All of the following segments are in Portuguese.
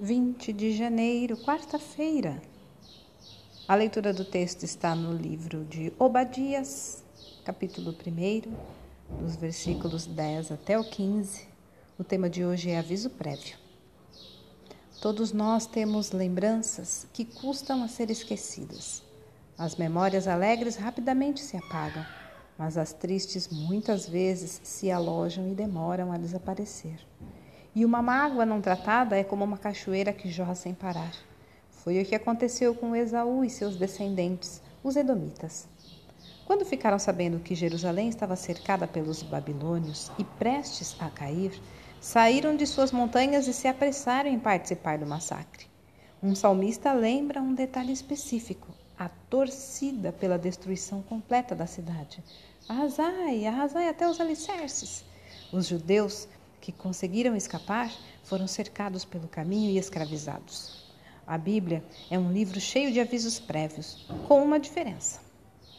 20 de janeiro, quarta-feira. A leitura do texto está no livro de Obadias, capítulo 1, dos versículos 10 até o 15. O tema de hoje é aviso prévio. Todos nós temos lembranças que custam a ser esquecidas. As memórias alegres rapidamente se apagam, mas as tristes muitas vezes se alojam e demoram a desaparecer. E uma mágoa não tratada é como uma cachoeira que jorra sem parar. Foi o que aconteceu com Esaú e seus descendentes, os Edomitas. Quando ficaram sabendo que Jerusalém estava cercada pelos babilônios e prestes a cair, saíram de suas montanhas e se apressaram em participar do massacre. Um salmista lembra um detalhe específico: a torcida pela destruição completa da cidade. Arrasai, arrasai até os alicerces. Os judeus que conseguiram escapar foram cercados pelo caminho e escravizados. A Bíblia é um livro cheio de avisos prévios, com uma diferença.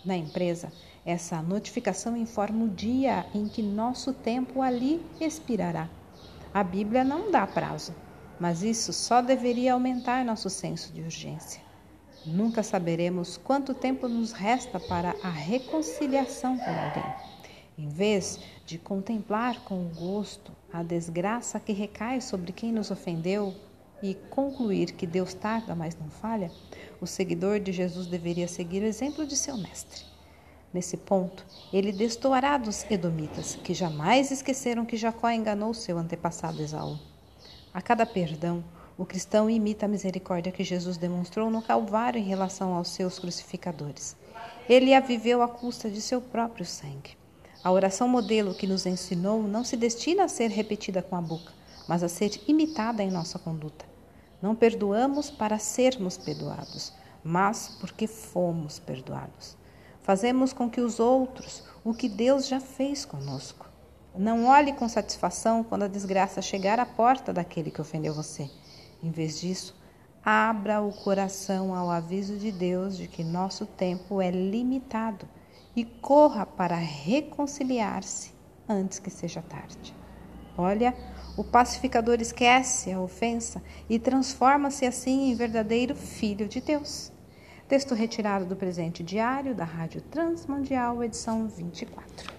Na empresa, essa notificação informa o dia em que nosso tempo ali expirará. A Bíblia não dá prazo, mas isso só deveria aumentar nosso senso de urgência. Nunca saberemos quanto tempo nos resta para a reconciliação com alguém. Em vez de contemplar com gosto a desgraça que recai sobre quem nos ofendeu e concluir que Deus tarda, mas não falha, o seguidor de Jesus deveria seguir o exemplo de seu mestre. Nesse ponto, ele destoará dos edomitas, que jamais esqueceram que Jacó enganou seu antepassado Esaú. A cada perdão, o cristão imita a misericórdia que Jesus demonstrou no Calvário em relação aos seus crucificadores. Ele a viveu à custa de seu próprio sangue. A oração modelo que nos ensinou não se destina a ser repetida com a boca, mas a ser imitada em nossa conduta. Não perdoamos para sermos perdoados, mas porque fomos perdoados. Fazemos com que os outros o que Deus já fez conosco. Não olhe com satisfação quando a desgraça chegar à porta daquele que ofendeu você. Em vez disso, abra o coração ao aviso de Deus de que nosso tempo é limitado e corra para reconciliar-se antes que seja tarde. Olha, o pacificador esquece a ofensa e transforma-se assim em verdadeiro filho de Deus. Texto retirado do presente diário da Rádio Transmundial, edição 24.